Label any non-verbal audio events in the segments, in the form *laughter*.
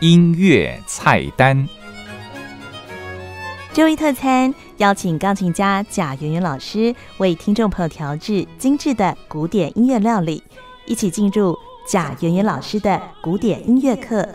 音乐菜单，周一特餐，邀请钢琴家贾圆圆老师为听众朋友调制精致的古典音乐料理，一起进入贾圆圆老师的古典音乐课。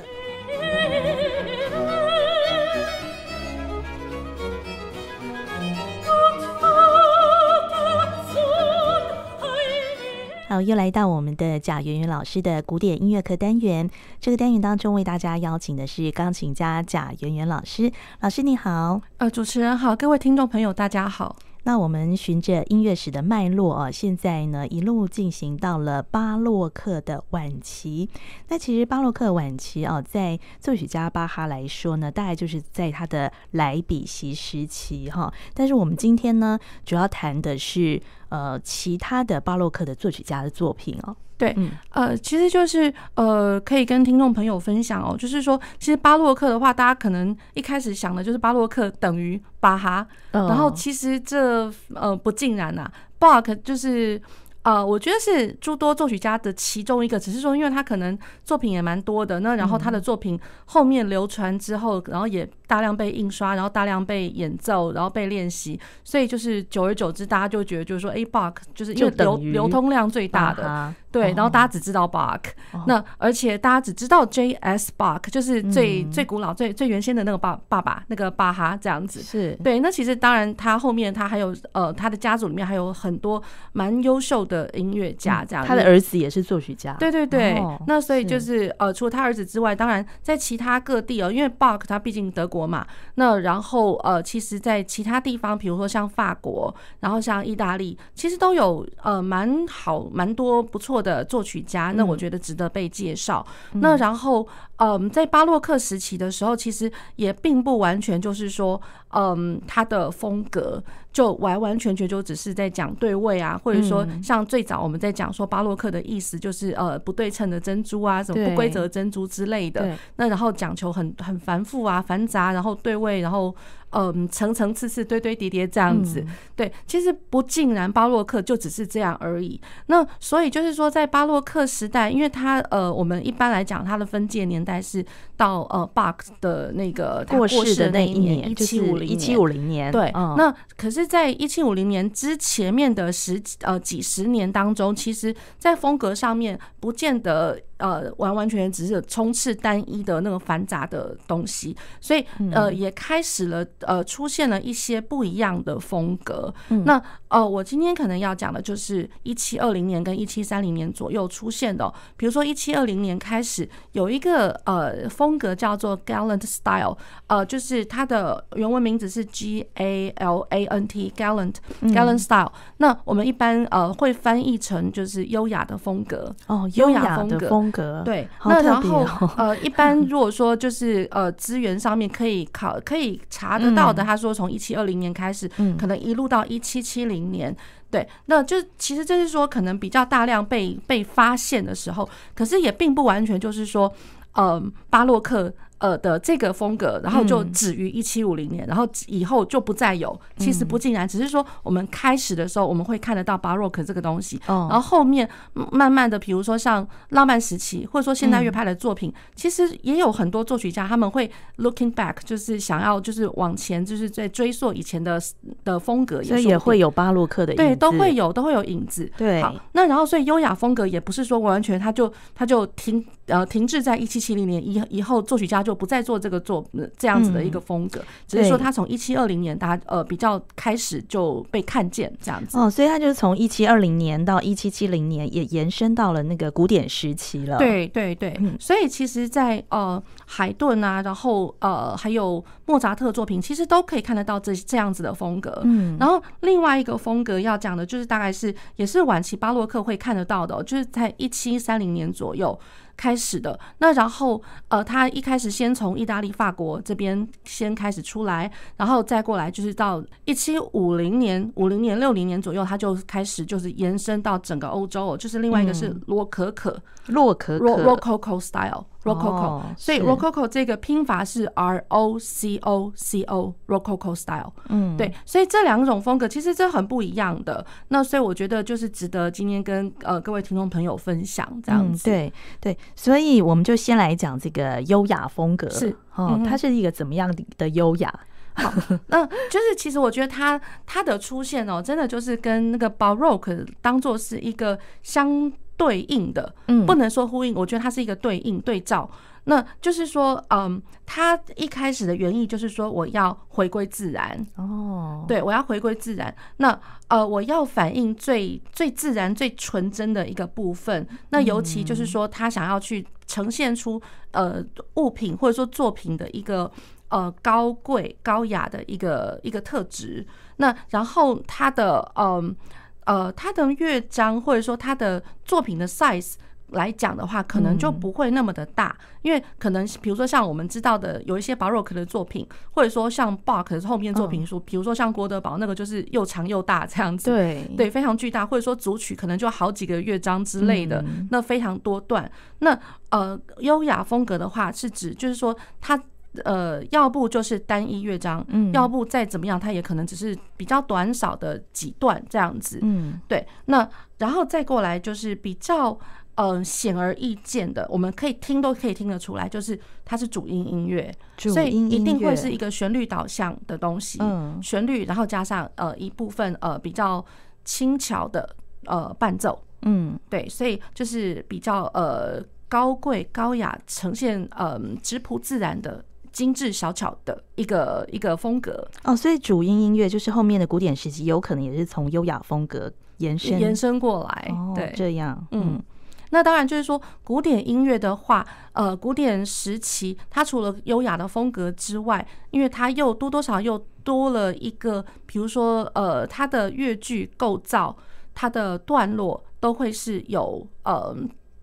好，又来到我们的贾圆圆老师的古典音乐课单元。这个单元当中，为大家邀请的是钢琴家贾圆圆老师。老师你好，呃，主持人好，各位听众朋友大家好。那我们循着音乐史的脉络啊，现在呢一路进行到了巴洛克的晚期。那其实巴洛克晚期啊，在作曲家巴哈来说呢，大概就是在他的莱比锡时期哈。但是我们今天呢，主要谈的是呃其他的巴洛克的作曲家的作品哦。对，呃，其实就是呃，可以跟听众朋友分享哦，就是说，其实巴洛克的话，大家可能一开始想的就是巴洛克等于巴哈，然后其实这呃不尽然呐，巴克就是。呃，我觉得是诸多作曲家的其中一个，只是说，因为他可能作品也蛮多的，那然后他的作品后面流传之后，然后也大量被印刷，然后大量被演奏，然后被练习，所以就是久而久之，大家就觉得就是说，哎，Bach 就是因为流流通量最大的，对，然后大家只知道 Bach，那而且大家只知道 J.S. Bach，就是最最古老、最最原先的那个爸爸爸那个巴哈这样子，是对。那其实当然，他后面他还有呃，他的家族里面还有很多蛮优秀的。音乐家这样，他的儿子也是作曲家。对对对，那所以就是呃，除了他儿子之外，当然在其他各地哦，因为 Bach 他毕竟德国嘛，那然后呃，其实在其他地方，比如说像法国，然后像意大利，其实都有呃蛮好蛮多不错的作曲家，那我觉得值得被介绍。那然后嗯，在巴洛克时期的时候，其实也并不完全就是说。嗯，他的风格就完完全全就只是在讲对位啊，或者说像最早我们在讲说巴洛克的意思就是呃不对称的珍珠啊，什么不规则珍珠之类的。那然后讲求很很繁复啊、繁杂，然后对位，然后。嗯，层层次次、堆堆叠叠这样子，对，其实不尽然，巴洛克就只是这样而已。那所以就是说，在巴洛克时代，因为它呃，我们一般来讲，它的分界年代是到呃巴克的那个过世的那一年，一七五零一七五零年。对，那可是，在一七五零年之前面的十呃几十年当中，其实在风格上面不见得。呃，完完全全只是充斥单一的那个繁杂的东西，所以呃，也开始了呃，出现了一些不一样的风格。那呃，我今天可能要讲的就是一七二零年跟一七三零年左右出现的，比如说一七二零年开始有一个呃风格叫做 Gallant Style，呃，就是它的原文名字是 G A L A N T Gallant Galant Style。那我们一般呃会翻译成就是优雅的风格哦，优雅风格。对，那然后呃，一般 *laughs* 如果说就是呃，资源上面可以考可以查得到的，他说从一七二零年开始，可能一路到一七七零年，对，那就其实就是说可能比较大量被被发现的时候，可是也并不完全就是说，呃，巴洛克。呃的这个风格，然后就止于一七五零年，然后以后就不再有。其实不尽然，只是说我们开始的时候我们会看得到巴洛克这个东西，然后后面慢慢的，比如说像浪漫时期，或者说现代乐派的作品，其实也有很多作曲家他们会 looking back，就是想要就是往前，就是在追溯以前的的风格，所以也会有巴洛克的影子，对，都会有都会有影子。对，好，那然后所以优雅风格也不是说完全它就它就停呃停滞在一七七零年以以后，作曲家就。就不再做这个做这样子的一个风格，只是说他从一七二零年，他呃比较开始就被看见这样子哦，所以他就是从一七二零年到一七七零年，也延伸到了那个古典时期了。对对对，所以其实，在呃海顿啊，然后呃还有莫扎特作品，其实都可以看得到这这样子的风格。嗯，然后另外一个风格要讲的，就是大概是也是晚期巴洛克会看得到的，就是在一七三零年左右。开始的那，然后呃，他一开始先从意大利、法国这边先开始出来，然后再过来就是到一七五零年、五零年、六零年左右，他就开始就是延伸到整个欧洲，就是另外一个是洛可可、洛可可、Rococo style。Rococo，所以 Rococo 这个拼法是 R O C O C O Rococo style。嗯，对，所以这两种风格其实这很不一样的。那所以我觉得就是值得今天跟呃各位听众朋友分享这样子。对对，所以我们就先来讲这个优雅风格。是哦，它是一个怎么样的优雅？好，那就是其实我觉得它它的出现哦，真的就是跟那个 Baroque 当做是一个相对应的，嗯，不能说呼应，我觉得它是一个对应对照。那就是说，嗯，他一开始的原意就是说，我要回归自然哦，对，我要回归自然。那呃，我要反映最最自然、最纯真的一个部分。那尤其就是说，他想要去呈现出呃物品或者说作品的一个。呃，高贵高雅的一个一个特质。那然后他的嗯呃，呃，他的乐章或者说他的作品的 size 来讲的话，可能就不会那么的大，因为可能比如说像我们知道的有一些 Baroque 的作品，或者说像 Bach 后面作品书，比如说像郭德堡那个就是又长又大这样子，对对，非常巨大，或者说组曲可能就好几个乐章之类的，那非常多段。那呃，优雅风格的话，是指就是说它。呃，要不就是单一乐章，嗯，要不再怎么样，它也可能只是比较短少的几段这样子，嗯，对。那然后再过来就是比较呃显而易见的，我们可以听都可以听得出来，就是它是主音音乐，所以一定会是一个旋律导向的东西，嗯，旋律，然后加上呃一部分呃比较轻巧的呃伴奏，嗯，对，所以就是比较呃高贵高雅，呈现呃质朴自然的。精致小巧的一个一个风格哦，所以主音音乐就是后面的古典时期，有可能也是从优雅风格延伸延伸过来。对，哦，这样，嗯，那当然就是说，古典音乐的话，呃，古典时期它除了优雅的风格之外，因为它又多多少又多了一个，比如说，呃，它的乐句构造，它的段落都会是有呃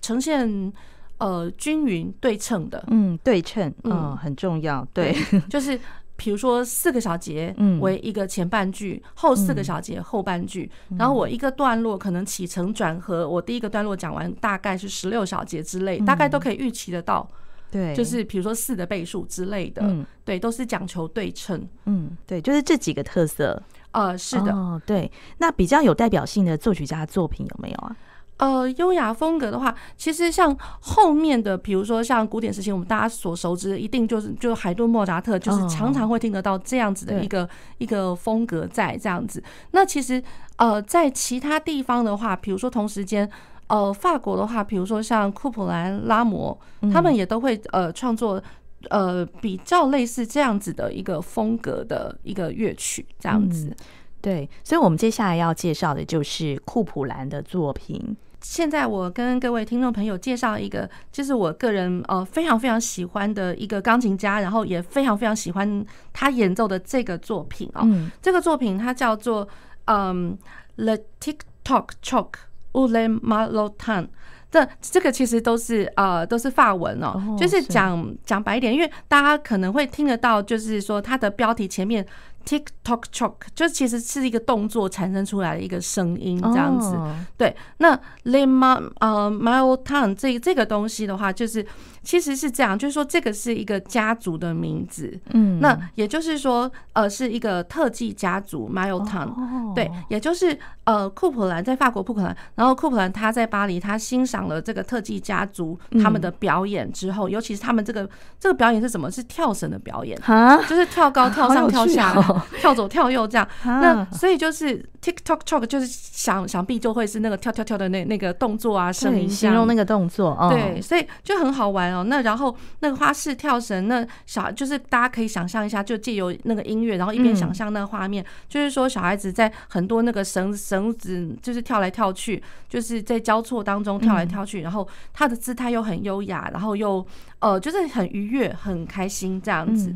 呈现。呃，均匀对称的，嗯，对称，嗯，很重要，对，*laughs* 就是比如说四个小节，嗯，为一个前半句，后四个小节后半句，然后我一个段落可能起承转合，我第一个段落讲完大概是十六小节之类，大概都可以预期得到，对，就是比如说四的倍数之类的，对，都是讲求对称，嗯，对，就是这几个特色，呃，是的，哦，对，那比较有代表性的作曲家作品有没有啊？呃，优雅风格的话，其实像后面的，比如说像古典时期，我们大家所熟知的，一定就是就海顿、莫扎特，就是常常会听得到这样子的一个一个风格在这样子。那其实呃，在其他地方的话，比如说同时间，呃，法国的话，比如说像库普兰、拉摩，他们也都会呃创作呃比较类似这样子的一个风格的一个乐曲这样子。对，所以我们接下来要介绍的就是库普兰的作品。现在我跟各位听众朋友介绍一个，就是我个人呃非常非常喜欢的一个钢琴家，然后也非常非常喜欢他演奏的这个作品啊。这个作品它叫做嗯，The TikTok Choc ou Le Malottant。这这个其实都是呃都是法文哦，就是讲讲白一点，因为大家可能会听得到，就是说它的标题前面。Tick tock chock，就其实是一个动作产生出来的一个声音，这样子。对，那 Le Ma 呃 Malottant 这这个东西的话，就是其实是这样，就是说这个是一个家族的名字。嗯，那也就是说，呃，是一个特技家族 Malottant。对，也就是呃库普兰在法国库普兰，然后库普兰他在巴黎，他欣赏了这个特技家族他们的表演之后，尤其是他们这个这个表演是什么？是跳绳的表演，就是跳高、跳上、跳下。*laughs* 跳左跳右这样，那所以就是 chock，就是想想必就会是那个跳跳跳的那那个动作啊，声音形容那个动作，对，所以就很好玩哦。那然后那个花式跳绳，那小就是大家可以想象一下，就借由那个音乐，然后一边想象那个画面，就是说小孩子在很多那个绳绳子就是跳来跳去，就是在交错当中跳来跳去，然后他的姿态又很优雅，然后又呃就是很愉悦、很开心这样子。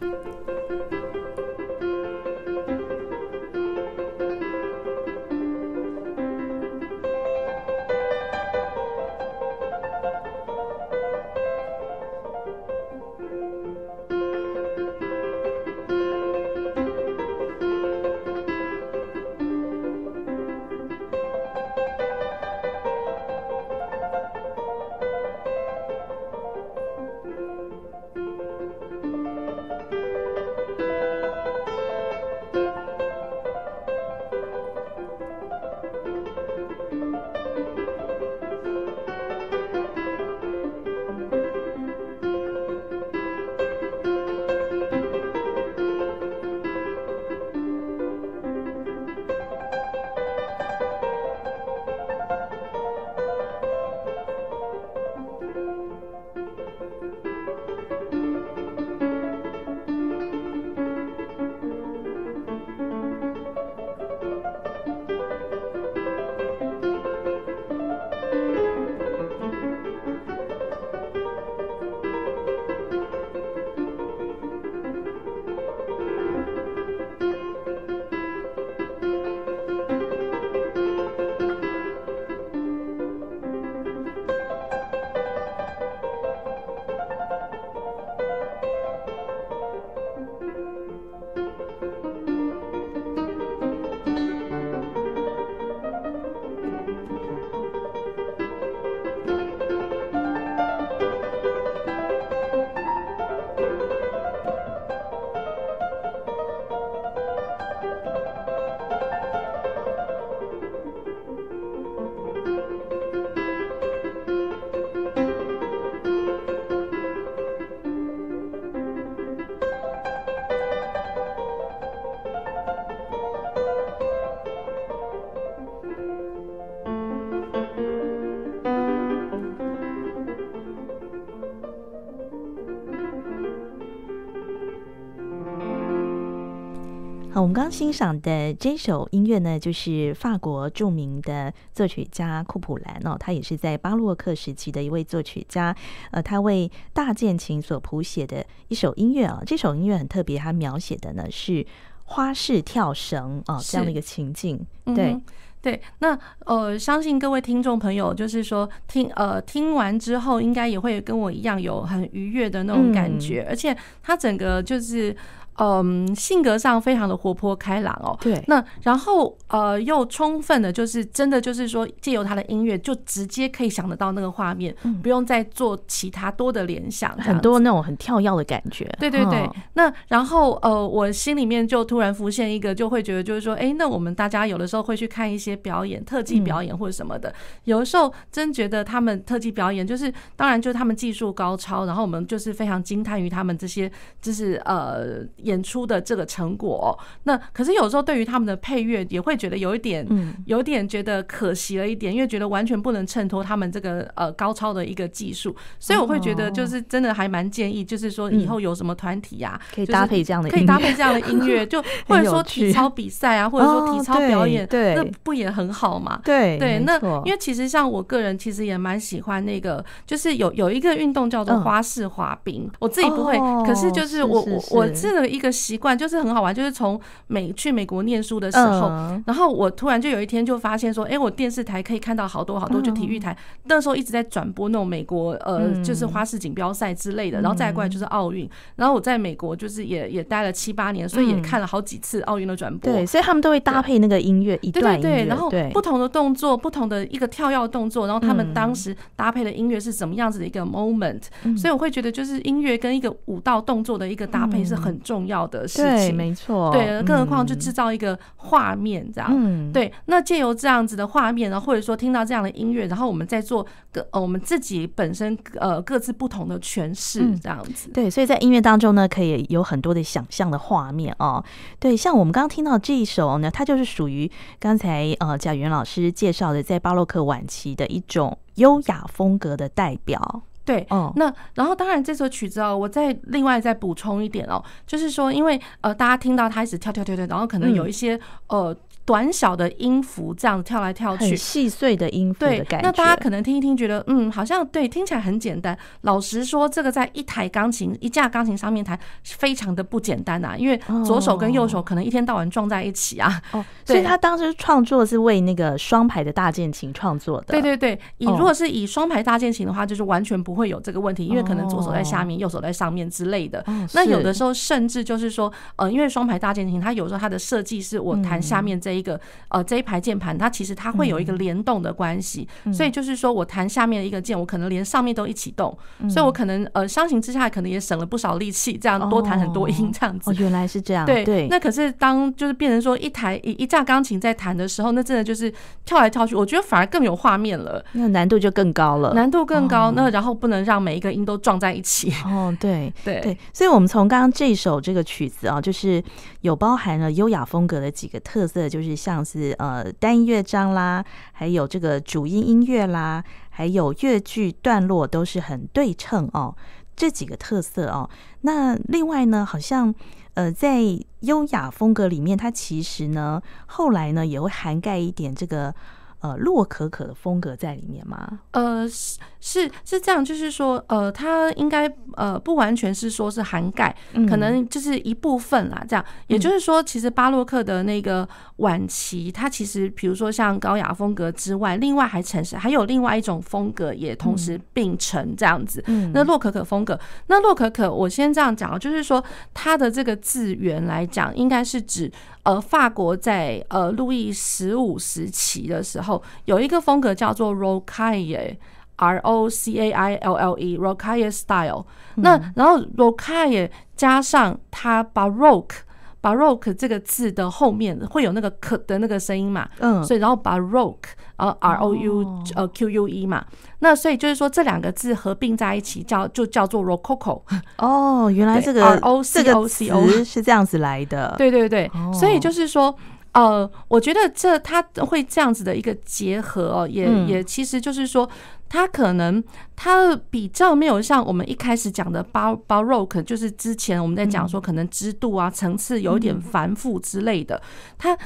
好，我们刚刚欣赏的这首音乐呢，就是法国著名的作曲家库普兰哦，他也是在巴洛克时期的一位作曲家。呃，他为大键琴所谱写的一首音乐啊，这首音乐很特别，他描写的呢是花式跳绳啊这样的一个情境。对、嗯、对，那呃，相信各位听众朋友，就是说听呃听完之后，应该也会跟我一样有很愉悦的那种感觉，嗯、而且它整个就是。嗯，性格上非常的活泼开朗哦。对。那然后呃，又充分的，就是真的就是说，借由他的音乐，就直接可以想得到那个画面，嗯、不用再做其他多的联想。很多那种很跳跃的感觉。对对对。哦、那然后呃，我心里面就突然浮现一个，就会觉得就是说，哎，那我们大家有的时候会去看一些表演，特技表演或者什么的，嗯、有的时候真觉得他们特技表演，就是当然就是他们技术高超，然后我们就是非常惊叹于他们这些，就是呃。演出的这个成果，那可是有时候对于他们的配乐也会觉得有一点，有点觉得可惜了一点，因为觉得完全不能衬托他们这个呃高超的一个技术，所以我会觉得就是真的还蛮建议，就是说以后有什么团体呀，可以搭配这样的，可以搭配这样的音乐，*laughs* 就或者说体操比赛啊，或者说体操表演，对，那不也很好嘛？对对，那因为其实像我个人其实也蛮喜欢那个，就是有有一个运动叫做花式滑冰，我自己不会，可是就是我我我这个一个习。惯就是很好玩，就是从美去美国念书的时候，然后我突然就有一天就发现说，哎，我电视台可以看到好多好多，就体育台。那时候一直在转播那种美国呃，就是花式锦标赛之类的，然后再过来就是奥运，然后我在美国就是也也待了七八年，所以也看了好几次奥运的转播。对，所以他们都会搭配那个音乐一段音乐，对，然后不同的动作，不同的一个跳跃动作，然后他们当时搭配的音乐是什么样子的一个 moment，所以我会觉得就是音乐跟一个舞蹈动作的一个搭配是很重要的。对，没错。对，更何况就制造一个画面这样。嗯，对。那借由这样子的画面，然后或者说听到这样的音乐，然后我们再做各呃我们自己本身呃各自不同的诠释这样子。对，所以在音乐当中呢，可以有很多的想象的画面哦。对，像我们刚刚听到这一首呢，它就是属于刚才呃贾云老师介绍的，在巴洛克晚期的一种优雅风格的代表。对，哦，那然后当然这首曲子哦，我再另外再补充一点哦，就是说，因为呃，大家听到他一直跳跳跳跳，然后可能有一些呃。短小的音符这样跳来跳去，细碎的音符的感觉。那大家可能听一听，觉得嗯，好像对，听起来很简单。老实说，这个在一台钢琴、一架钢琴上面弹，非常的不简单呐。因为左手跟右手可能一天到晚撞在一起啊。哦，*laughs* 所以他当时创作是为那个双排的大键琴创作的。对对对，以如果是以双排大键琴的话，就是完全不会有这个问题，因为可能左手在下面，右手在上面之类的。那有的时候甚至就是说，呃，因为双排大键琴，它有时候它的设计是我弹下面这一个呃。这一排键盘，它其实它会有一个联动的关系，嗯、所以就是说我弹下面的一个键，我可能连上面都一起动，嗯、所以我可能呃相形之下可能也省了不少力气，这样多弹很多音这样子。哦，原来是这样。对对。那可是当就是变成说一台一一架钢琴在弹的时候，那真的就是跳来跳去，我觉得反而更有画面了，那难度就更高了，难度更高。哦、那然后不能让每一个音都撞在一起。哦，对 *laughs* 对对。所以我们从刚刚这首这个曲子啊，就是有包含了优雅风格的几个特色，就是就是像是呃单音。乐章啦，还有这个主音音乐啦，还有乐句段落都是很对称哦，这几个特色哦。那另外呢，好像呃，在优雅风格里面，它其实呢，后来呢也会涵盖一点这个。呃，洛可可的风格在里面吗？呃，是是是这样，就是说，呃，它应该呃不完全是说是涵盖，可能就是一部分啦。这样，也就是说，其实巴洛克的那个晚期，它其实比如说像高雅风格之外，另外还呈现还有另外一种风格也同时并成这样子。那洛可可风格，那洛可可，我先这样讲，就是说它的这个字源来讲，应该是指。呃，法国在呃路易十五时期的时候，有一个风格叫做 Rocaille，R O C A I L L E Rocaille style。那然后 Rocaille 加上它 Baroque，Baroque 这个字的后面会有那个可的那个声音嘛？嗯。所以然后 Baroque，呃 R O U，呃 Q U E 嘛。那所以就是说这两个字合并在一起叫就叫做 Rococo。哦，原来这个 R O C O C O 是这样子来的。对对对，所以就是说。呃，我觉得这他会这样子的一个结合哦，也也其实就是说，他可能他比较没有像我们一开始讲的巴巴洛克，就是之前我们在讲说可能制度啊层次有点繁复之类的，他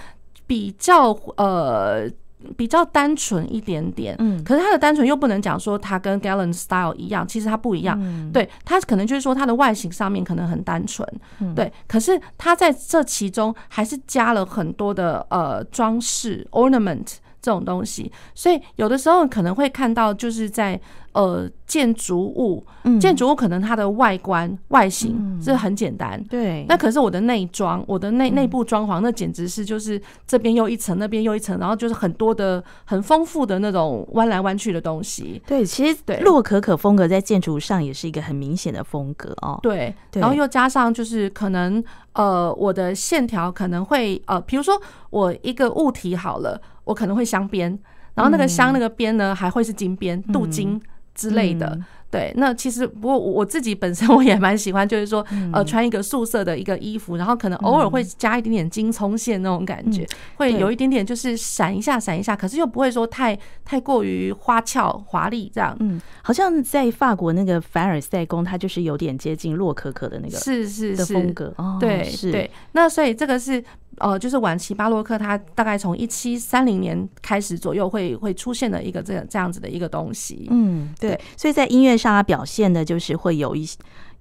比较呃。比较单纯一点点，嗯，可是它的单纯又不能讲说它跟 Gallant Style 一样，其实它不一样，嗯、对，它可能就是说它的外形上面可能很单纯，嗯、对，可是它在这其中还是加了很多的呃装饰 ornament 这种东西，所以有的时候可能会看到就是在。呃，建筑物，建筑物可能它的外观外形是很简单，对。那可是我的内装，我的内内部装潢，那简直是就是这边又一层，那边又一层，然后就是很多的很丰富的那种弯来弯去的东西。对，其实对洛可可风格在建筑上也是一个很明显的风格哦。对，然后又加上就是可能呃，我的线条可能会呃，比如说我一个物体好了，我可能会镶边，然后那个镶那个边呢还会是金边镀金。之类的，嗯、对，那其实不过我自己本身 *laughs* 我也蛮喜欢，就是说，嗯、呃，穿一个素色的一个衣服，然后可能偶尔会加一点点金葱线那种感觉，嗯、会有一点点就是闪一下闪一下，可是又不会说太太过于花俏华丽这样。嗯，好像在法国那个凡尔赛宫，它就是有点接近洛可可的那个是是的风格，哦对，是对。那所以这个是。呃，就是晚期巴洛克，它大概从一七三零年开始左右会会出现的一个这这样子的一个东西。嗯，对。所以在音乐上，它表现的就是会有一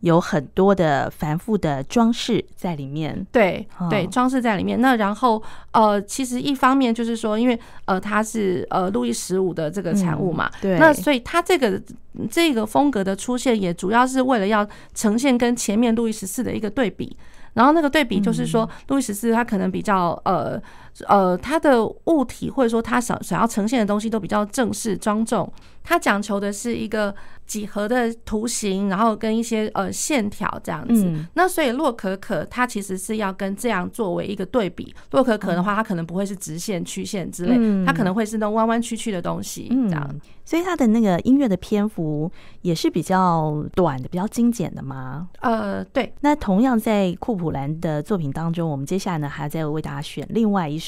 有很多的繁复的装饰在里面。对对，装饰在里面。那然后呃，其实一方面就是说，因为呃，它是呃路易十五的这个产物嘛，对。那所以它这个这个风格的出现，也主要是为了要呈现跟前面路易十四的一个对比。然后那个对比就是说，路易十四他可能比较呃呃，它的物体或者说它想想要呈现的东西都比较正式庄重，它讲求的是一个几何的图形，然后跟一些呃线条这样子。那所以洛可可它其实是要跟这样作为一个对比。洛可可的话，它可能不会是直线曲线之类，它可能会是那种弯弯曲曲的东西这样。所以它的那个音乐的篇幅也是比较短的，比较精简的吗？呃，对。那同样在库普兰的作品当中，我们接下来呢还要再为大家选另外一首。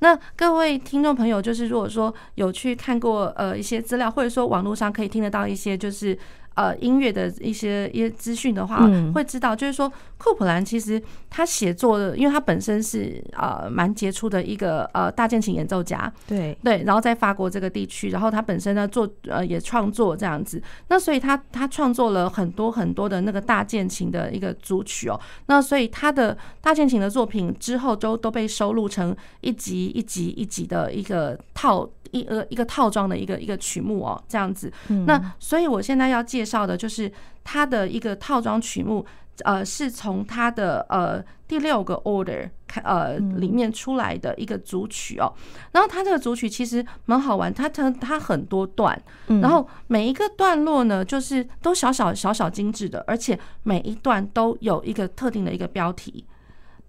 那各位听众朋友，就是如果说有去看过呃一些资料，或者说网络上可以听得到一些就是。呃，音乐的一些一些资讯的话，会知道，就是说库普兰其实他写作的，因为他本身是呃蛮杰出的一个呃大键琴演奏家，对。对，然后在法国这个地区，然后他本身呢做呃也创作这样子，那所以他他创作了很多很多的那个大键琴的一个组曲哦，那所以他的大键琴的作品之后都都被收录成一集一集一集的一个套。一呃一个套装的一个一个曲目哦，这样子。那所以我现在要介绍的就是它的一个套装曲目，呃，是从它的呃第六个 order 开呃里面出来的一个组曲哦。然后它这个组曲其实蛮好玩，它它它很多段，然后每一个段落呢，就是都小小小小精致的，而且每一段都有一个特定的一个标题。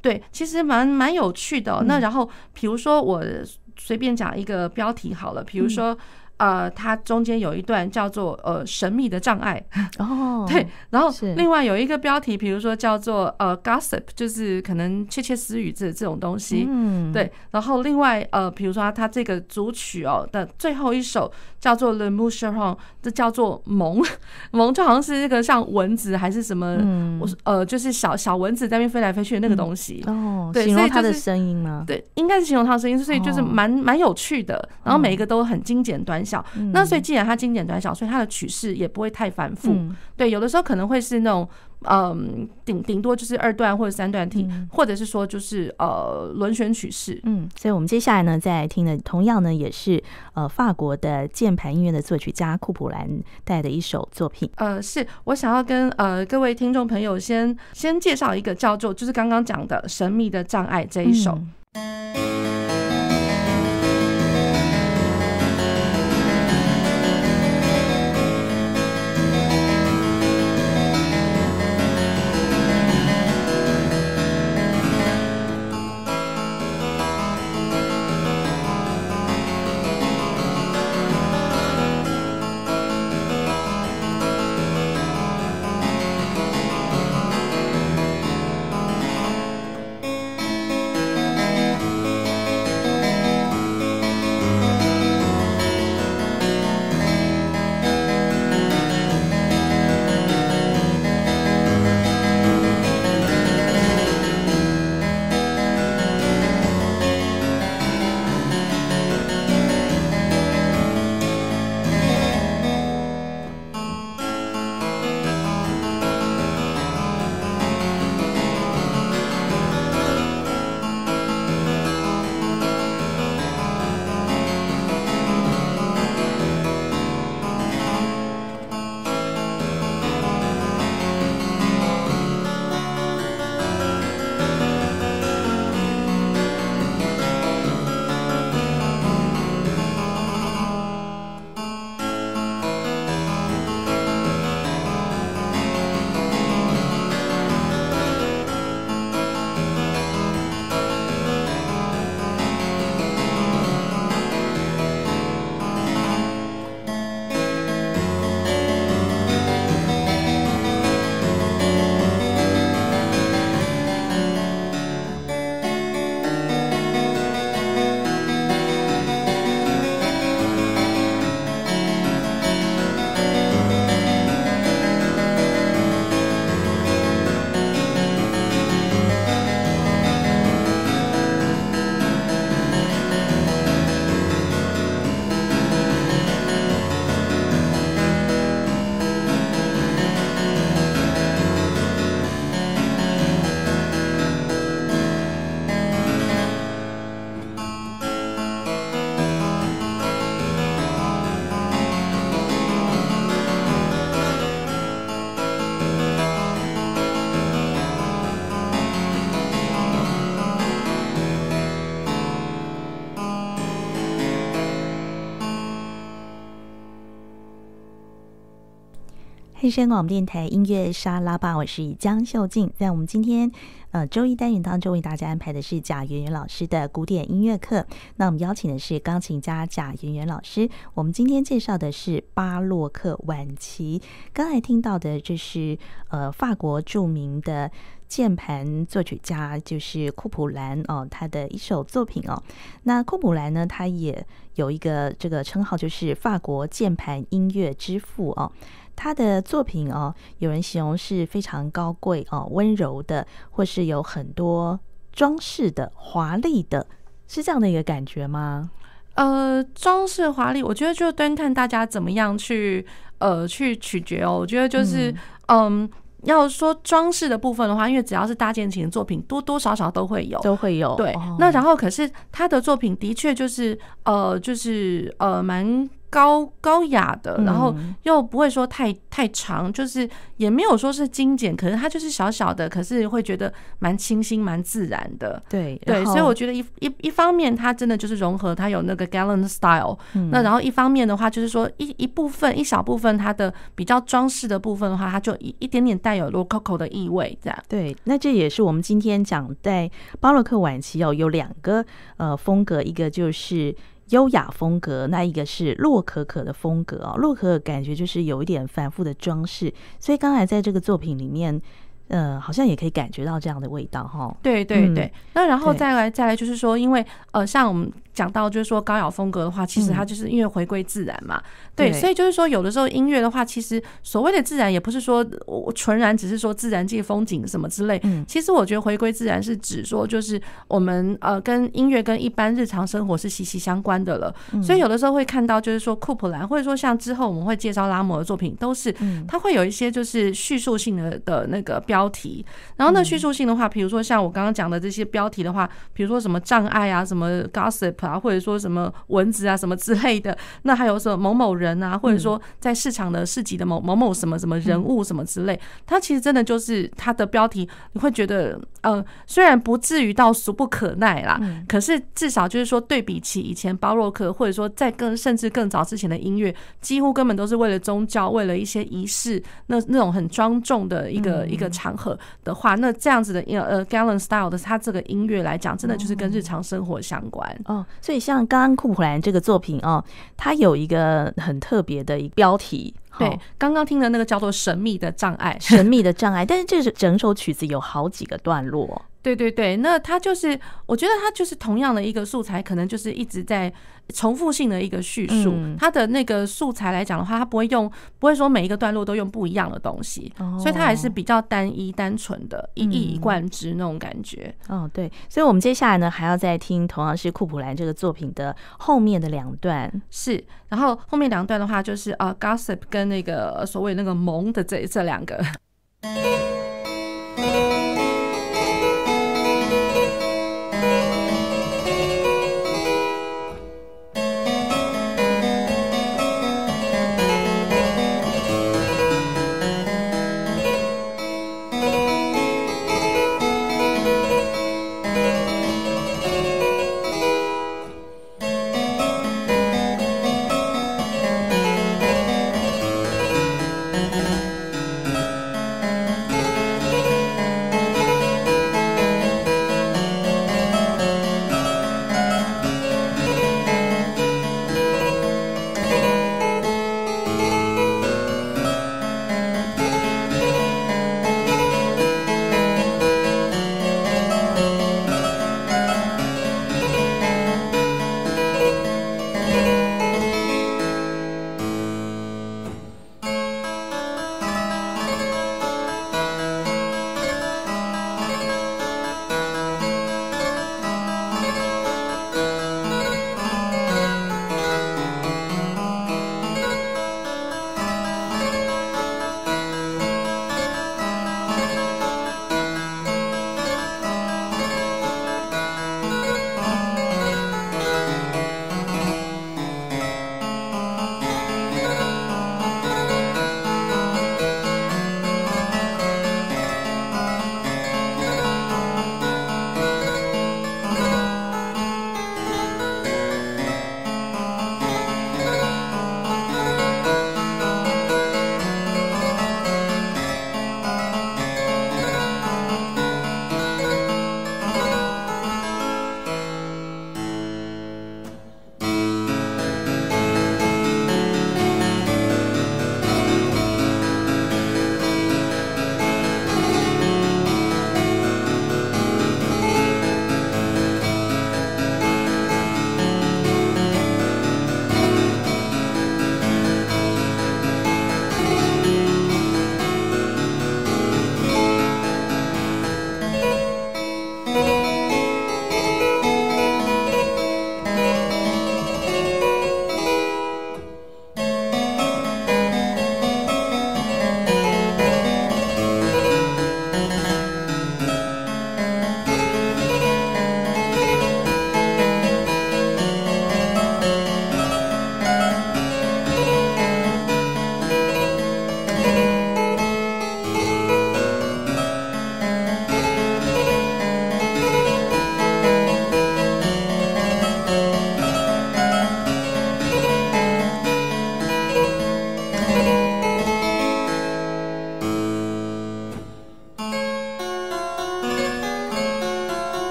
对，其实蛮蛮有趣的哦。那然后比如说我。随便讲一个标题好了，比如说。呃，它中间有一段叫做呃神秘的障碍。哦，*laughs* 对，然后另外有一个标题，比如说叫做呃 gossip，就是可能窃窃私语这这种东西，嗯，对，然后另外呃，比如说它这个主曲哦的最后一首叫做 The Moucheron，这叫做萌。*laughs* 萌，就好像是那个像蚊子还是什么，我呃就是小小蚊子在那边飞来飞去的那个东西。哦，对，形容它的声音吗？对，应该是形容它的声音，所以就是蛮蛮有趣的，然后每一个都很精简短小。那所以既然它精简短小，所以它的曲式也不会太繁复。嗯、对，有的时候可能会是那种，嗯，顶顶多就是二段或者三段听，嗯、或者是说就是呃轮旋曲式。嗯，所以我们接下来呢，再来听的同样呢也是呃法国的键盘音乐的作曲家库普兰带的一首作品。呃，是我想要跟呃各位听众朋友先先介绍一个叫做就是刚刚讲的神秘的障碍这一首。嗯声广播电台音乐沙拉吧，我是江秀静。在我们今天呃周一单元当中，为大家安排的是贾圆圆老师的古典音乐课。那我们邀请的是钢琴家贾圆圆老师。我们今天介绍的是巴洛克晚期。刚才听到的就是呃法国著名的键盘作曲家，就是库普兰哦，他的一首作品哦。那库普兰呢，他也有一个这个称号，就是法国键盘音乐之父哦。他的作品哦，有人形容是非常高贵哦，温柔的，或是有很多装饰的、华丽的，是这样的一个感觉吗？呃，装饰华丽，我觉得就端看大家怎么样去呃去取决哦。我觉得就是嗯，嗯，要说装饰的部分的话，因为只要是大建琴的作品，多多少少都会有，都会有。对，哦、那然后可是他的作品的确就是呃，就是呃蛮。高高雅的，然后又不会说太太长，就是也没有说是精简，可是它就是小小的，可是会觉得蛮清新、蛮自然的。对对，所以我觉得一一一方面，它真的就是融合，它有那个 gallant style。那然后一方面的话，就是说一一部分一小部分它的比较装饰的部分的话，它就一一点点带有洛可可的意味，这样。对，那这也是我们今天讲在巴洛克晚期哦，有两个呃风格，一个就是。优雅风格，那一个是洛可可的风格哦，洛可可感觉就是有一点繁复的装饰，所以刚才在这个作品里面，呃，好像也可以感觉到这样的味道哈。对对对，那然后再来再来就是说，因为呃，像我们。讲到就是说高雅风格的话，其实它就是因为回归自然嘛，对，所以就是说有的时候音乐的话，其实所谓的自然也不是说我纯然只是说自然界风景什么之类，其实我觉得回归自然是指说就是我们呃跟音乐跟一般日常生活是息息相关的了，所以有的时候会看到就是说库普兰或者说像之后我们会介绍拉摩的作品，都是它会有一些就是叙述性的的那个标题，然后那叙述性的话，比如说像我刚刚讲的这些标题的话，比如说什么障碍啊，什么 gossip。啊，或者说什么蚊子啊，什么之类的，那还有什么某某人啊，或者说在市场的市集的某某某什么什么人物什么之类，它其实真的就是它的标题，你会觉得，呃，虽然不至于到俗不可耐啦，可是至少就是说对比起以前巴洛克，或者说在更甚至更早之前的音乐，几乎根本都是为了宗教，为了一些仪式，那那种很庄重的一个一个场合的话，那这样子的呃 galant style 的它这个音乐来讲，真的就是跟日常生活相关哦。所以，像刚刚库普兰这个作品哦，它有一个很特别的一个标题。对，刚刚听的那个叫做《神秘的障碍》，神秘的障碍。但是，这是整首曲子有好几个段落。对对对，那他就是，我觉得他就是同样的一个素材，可能就是一直在重复性的一个叙述。他的那个素材来讲的话，他不会用，不会说每一个段落都用不一样的东西，所以它还是比较单一、单纯的，一以贯之那种感觉。哦，对，所以我们接下来呢，还要再听同样是库普兰这个作品的后面的两段。是，然后后面两段的话，就是呃，gossip 跟那个所谓那个萌的这这两个。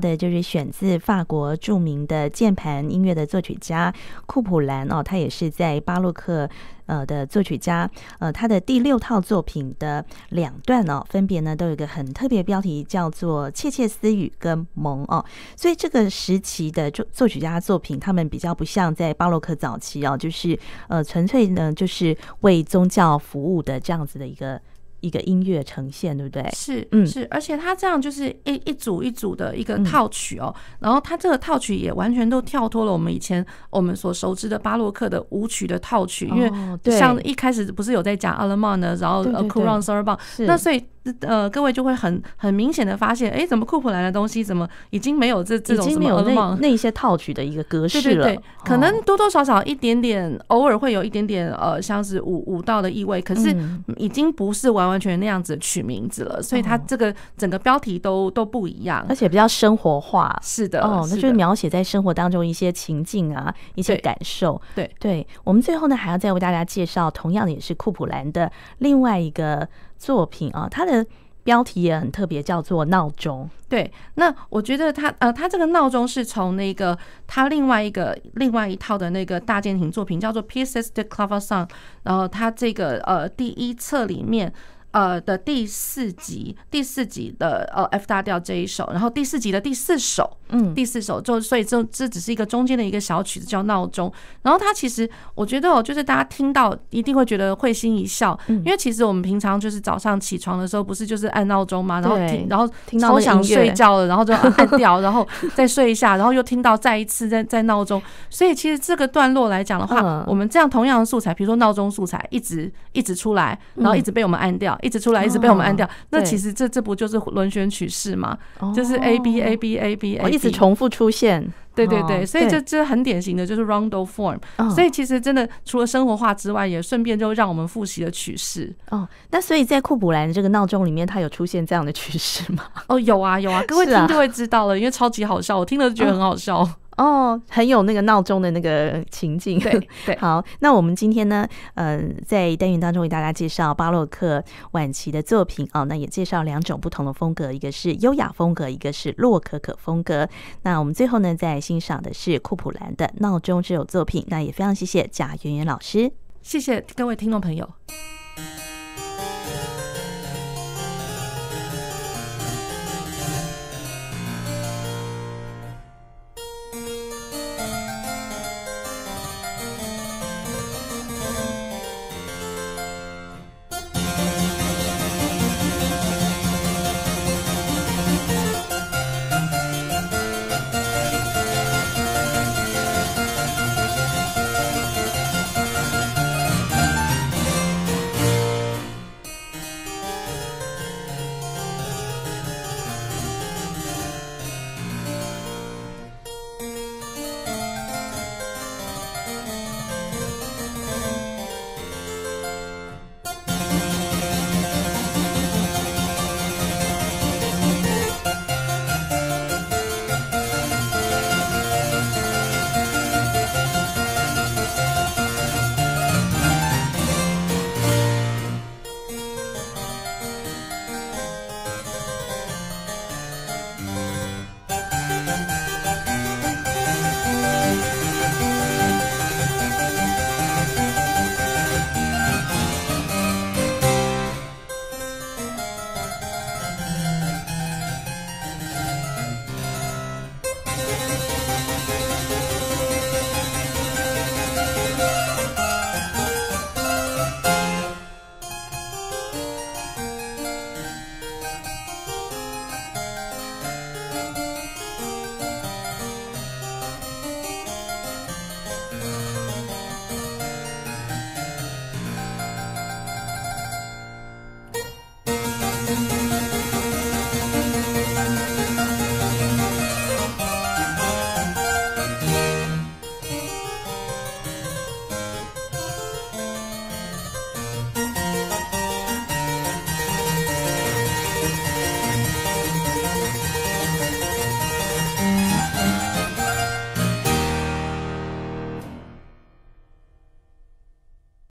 的就是选自法国著名的键盘音乐的作曲家库普兰哦，他也是在巴洛克呃的作曲家，呃，他的第六套作品的两段哦，分别呢都有一个很特别标题，叫做《窃窃私语》跟《萌》哦，所以这个时期的作作曲家作品，他们比较不像在巴洛克早期哦，就是呃纯粹呢就是为宗教服务的这样子的一个。一个音乐呈现，对不对？是，嗯，是，而且它这样就是一一组一组的一个套曲哦，嗯、然后它这个套曲也完全都跳脱了我们以前我们所熟知的巴洛克的舞曲的套曲，哦、因为像一开始不是有在讲阿勒曼呢，然后呃，Courant Sarabande，那所以。呃，各位就会很很明显的发现，哎，怎么库普兰的东西怎么已经没有这这种什么有那那一些套曲的一个格式了？对对对，可能多多少少一点点，偶尔会有一点点呃，像是舞舞蹈的意味，可是已经不是完完全全那样子取名字了，所以它这个整个标题都都不一样，而且比较生活化。是的，哦，那就是描写在生活当中一些情境啊，一些感受。对对，我们最后呢还要再为大家介绍，同样的也是库普兰的另外一个作品啊，它的。标题也很特别，叫做闹钟。对，那我觉得它呃，它这个闹钟是从那个它另外一个另外一套的那个大键琴作品叫做《Pieces de Clavecin》，然后它这个呃第一册里面。呃的第四集，第四集的呃 F 大调这一首，然后第四集的第四首，嗯，第四首就所以这这只是一个中间的一个小曲子叫闹钟，然后它其实我觉得哦，就是大家听到一定会觉得会心一笑，因为其实我们平常就是早上起床的时候不是就是按闹钟嘛，然后听然后超想睡觉了，然后就按掉，然后再睡一下，然后又听到再一次在在闹钟，所以其实这个段落来讲的话，我们这样同样的素材，比如说闹钟素材一直一直出来，然后一直被我们按掉。一直出来，一直被我们按掉。哦、那其实这这不就是轮旋曲式吗？哦、就是 A B A B A B A 一直重复出现。对对对，所以这这很典型的就是 rondo form。哦、所以其实真的除了生活化之外，也顺便就让我们复习了曲式。哦，那所以在库普兰的这个闹钟里面，它有出现这样的曲式吗？*laughs* 哦，有啊有啊，各位听就会知道了，啊、因为超级好笑，我听了就觉得很好笑。哦哦，很有那个闹钟的那个情境。对 *laughs* 对，好，那我们今天呢，呃，在单元当中为大家介绍巴洛克晚期的作品哦，那也介绍两种不同的风格，一个是优雅风格，一个是洛可可风格。那我们最后呢，在欣赏的是库普兰的《闹钟》这首作品。那也非常谢谢贾圆圆老师，谢谢各位听众朋友。